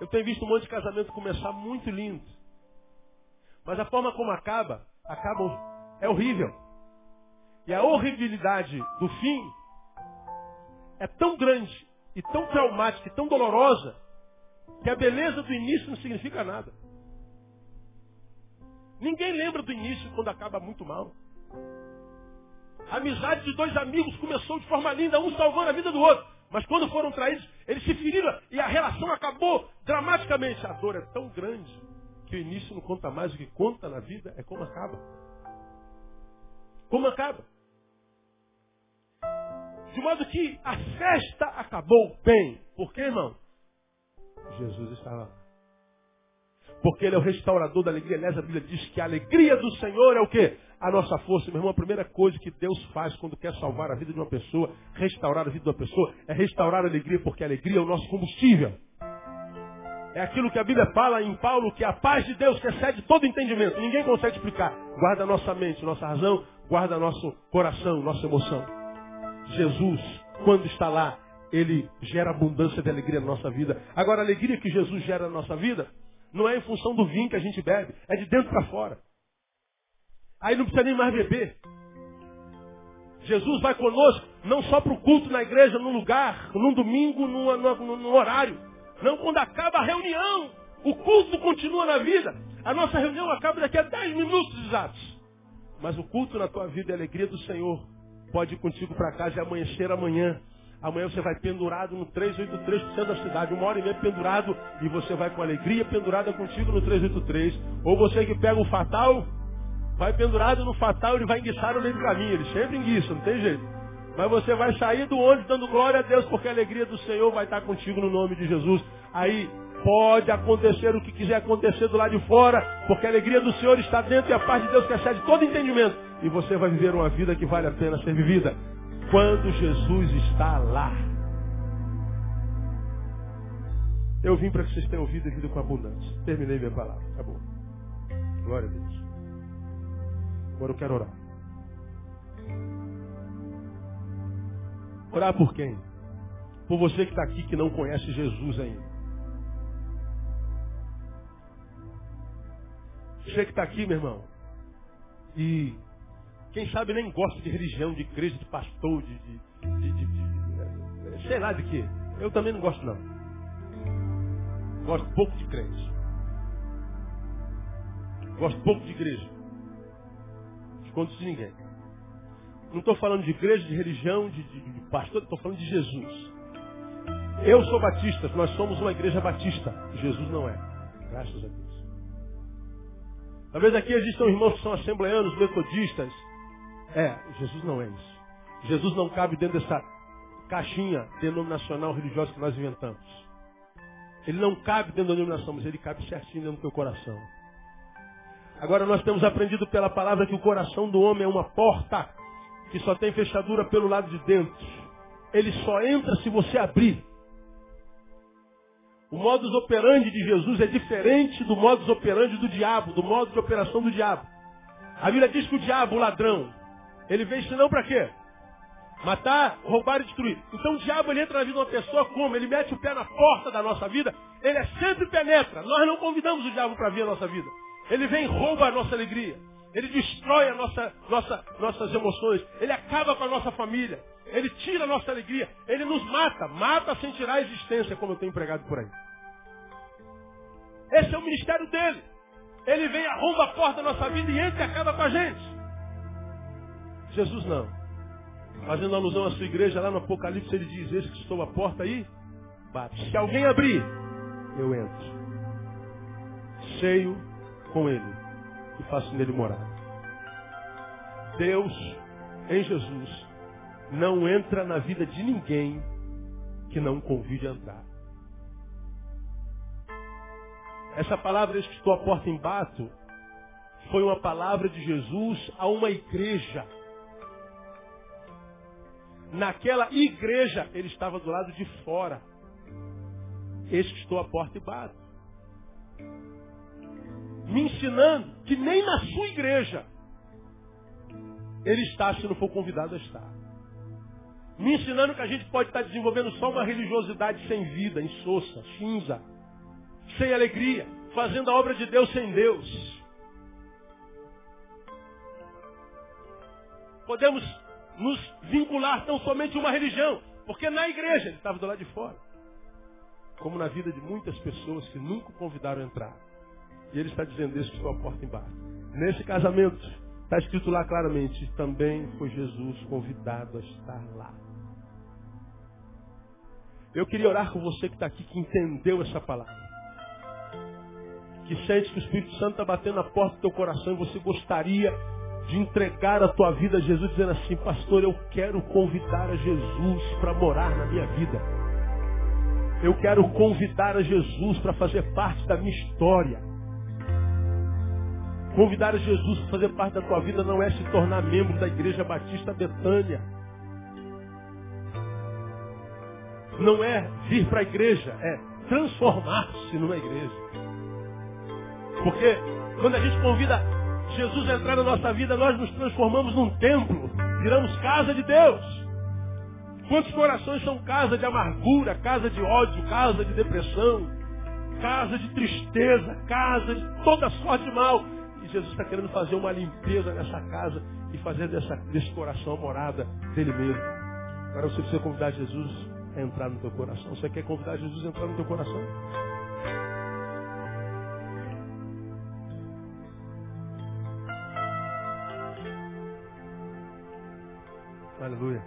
Eu tenho visto um monte de casamento começar muito lindo. Mas a forma como acaba, acaba é horrível. E a horribilidade do fim é tão grande e tão traumática e tão dolorosa que a beleza do início não significa nada. Ninguém lembra do início quando acaba muito mal. A amizade de dois amigos começou de forma linda, um salvando a vida do outro. Mas quando foram traídos, eles se feriram e a relação acabou dramaticamente. A dor é tão grande que o início não conta mais. O que conta na vida é como acaba. Como acaba? De modo que a festa acabou bem. Por quê, irmão? Jesus estava lá. Porque Ele é o restaurador da alegria. Aliás, a Bíblia diz que a alegria do Senhor é o quê? A nossa força. Meu irmão, a primeira coisa que Deus faz quando quer salvar a vida de uma pessoa, restaurar a vida de uma pessoa, é restaurar a alegria, porque a alegria é o nosso combustível. É aquilo que a Bíblia fala em Paulo, que a paz de Deus que excede todo entendimento. Ninguém consegue explicar. Guarda nossa mente, nossa razão, guarda nosso coração, nossa emoção. Jesus, quando está lá, ele gera abundância de alegria na nossa vida. Agora, a alegria que Jesus gera na nossa vida não é em função do vinho que a gente bebe, é de dentro para fora. Aí não precisa nem mais beber. Jesus vai conosco, não só para o culto na igreja, num lugar, num domingo, num, num, num horário. Não quando acaba a reunião. O culto continua na vida. A nossa reunião acaba daqui a 10 minutos exatos. Mas o culto na tua vida é a alegria do Senhor. Pode ir contigo para casa e amanhecer amanhã. Amanhã você vai pendurado no 383 por cento da cidade, uma hora e meia pendurado, e você vai com alegria pendurada contigo no 383. Ou você que pega o fatal, vai pendurado no fatal, ele vai enguiçar no meio do caminho. Ele sempre enguiça, não tem jeito. Mas você vai sair do ônibus dando glória a Deus, porque a alegria do Senhor vai estar contigo no nome de Jesus. Aí pode acontecer o que quiser acontecer do lado de fora, porque a alegria do Senhor está dentro e a paz de Deus que excede todo entendimento. E você vai viver uma vida que vale a pena ser vivida quando Jesus está lá. Eu vim para que vocês tenham ouvido a vida com abundância. Terminei minha palavra. Acabou. Glória a Deus. Agora eu quero orar. Orar por quem? Por você que está aqui que não conhece Jesus ainda. Você que está aqui, meu irmão, e quem sabe nem gosta de religião, de igreja, de pastor, de, de, de, de, de sei lá de quê. Eu também não gosto não. Gosto pouco de crente. Gosto pouco de igreja. Escondo de ninguém. Não estou falando de igreja, de religião, de, de, de pastor, estou falando de Jesus. Eu sou batista, nós somos uma igreja batista. Jesus não é. Graças a Deus. Talvez aqui existam irmãos que são assembleanos, metodistas, é, Jesus não é isso. Jesus não cabe dentro dessa caixinha denominacional religiosa que nós inventamos. Ele não cabe dentro da denominação, mas ele cabe certinho dentro do teu coração. Agora nós temos aprendido pela palavra que o coração do homem é uma porta que só tem fechadura pelo lado de dentro. Ele só entra se você abrir. O modus operandi de Jesus é diferente do modus operandi do diabo, do modo de operação do diabo. A Bíblia diz que o diabo, o ladrão, ele veio senão para quê? Matar, roubar e destruir. Então o diabo ele entra na vida de uma pessoa como? Ele mete o pé na porta da nossa vida, ele é sempre penetra. Nós não convidamos o diabo para vir a nossa vida. Ele vem e rouba a nossa alegria. Ele destrói a nossa, nossa, nossas emoções. Ele acaba com a nossa família. Ele tira a nossa alegria. Ele nos mata. Mata sem tirar a existência, como eu tenho empregado por aí. Esse é o ministério dele. Ele vem, arromba a porta da nossa vida e entra e acaba com a gente. Jesus não. Fazendo alusão à sua igreja, lá no Apocalipse ele diz, esse que estou à porta aí, bate. Se alguém abrir, eu entro. Ceio com ele e faço nele morar. Deus, em Jesus, não entra na vida de ninguém que não convide a entrar. Essa palavra, esse que estou à porta em bato, foi uma palavra de Jesus a uma igreja Naquela igreja, ele estava do lado de fora. Eis que estou à porta e bato. Me ensinando que nem na sua igreja ele está se não for convidado a estar. Me ensinando que a gente pode estar desenvolvendo só uma religiosidade sem vida, insossa, cinza, sem alegria, fazendo a obra de Deus sem Deus. Podemos nos vincular tão somente a uma religião. Porque na igreja ele estava do lado de fora. Como na vida de muitas pessoas que nunca convidaram a entrar. E ele está dizendo isso estou a porta embaixo. Nesse casamento, está escrito lá claramente, também foi Jesus convidado a estar lá. Eu queria orar com você que está aqui, que entendeu essa palavra. Que sente que o Espírito Santo está batendo na porta do teu coração e você gostaria de entregar a tua vida a Jesus, dizendo assim, pastor, eu quero convidar a Jesus para morar na minha vida. Eu quero convidar a Jesus para fazer parte da minha história. Convidar a Jesus para fazer parte da tua vida não é se tornar membro da Igreja Batista Betânia. Não é vir para a igreja, é transformar-se numa igreja. Porque quando a gente convida Jesus a entrar na nossa vida, nós nos transformamos num templo, viramos casa de Deus. Quantos corações são casa de amargura, casa de ódio, casa de depressão, casa de tristeza, casa de toda sorte de mal. Jesus está querendo fazer uma limpeza nessa casa e fazer dessa, desse coração a morada dele mesmo. Agora você precisa convidar Jesus a entrar no teu coração. Você quer convidar Jesus a entrar no teu coração? Aleluia.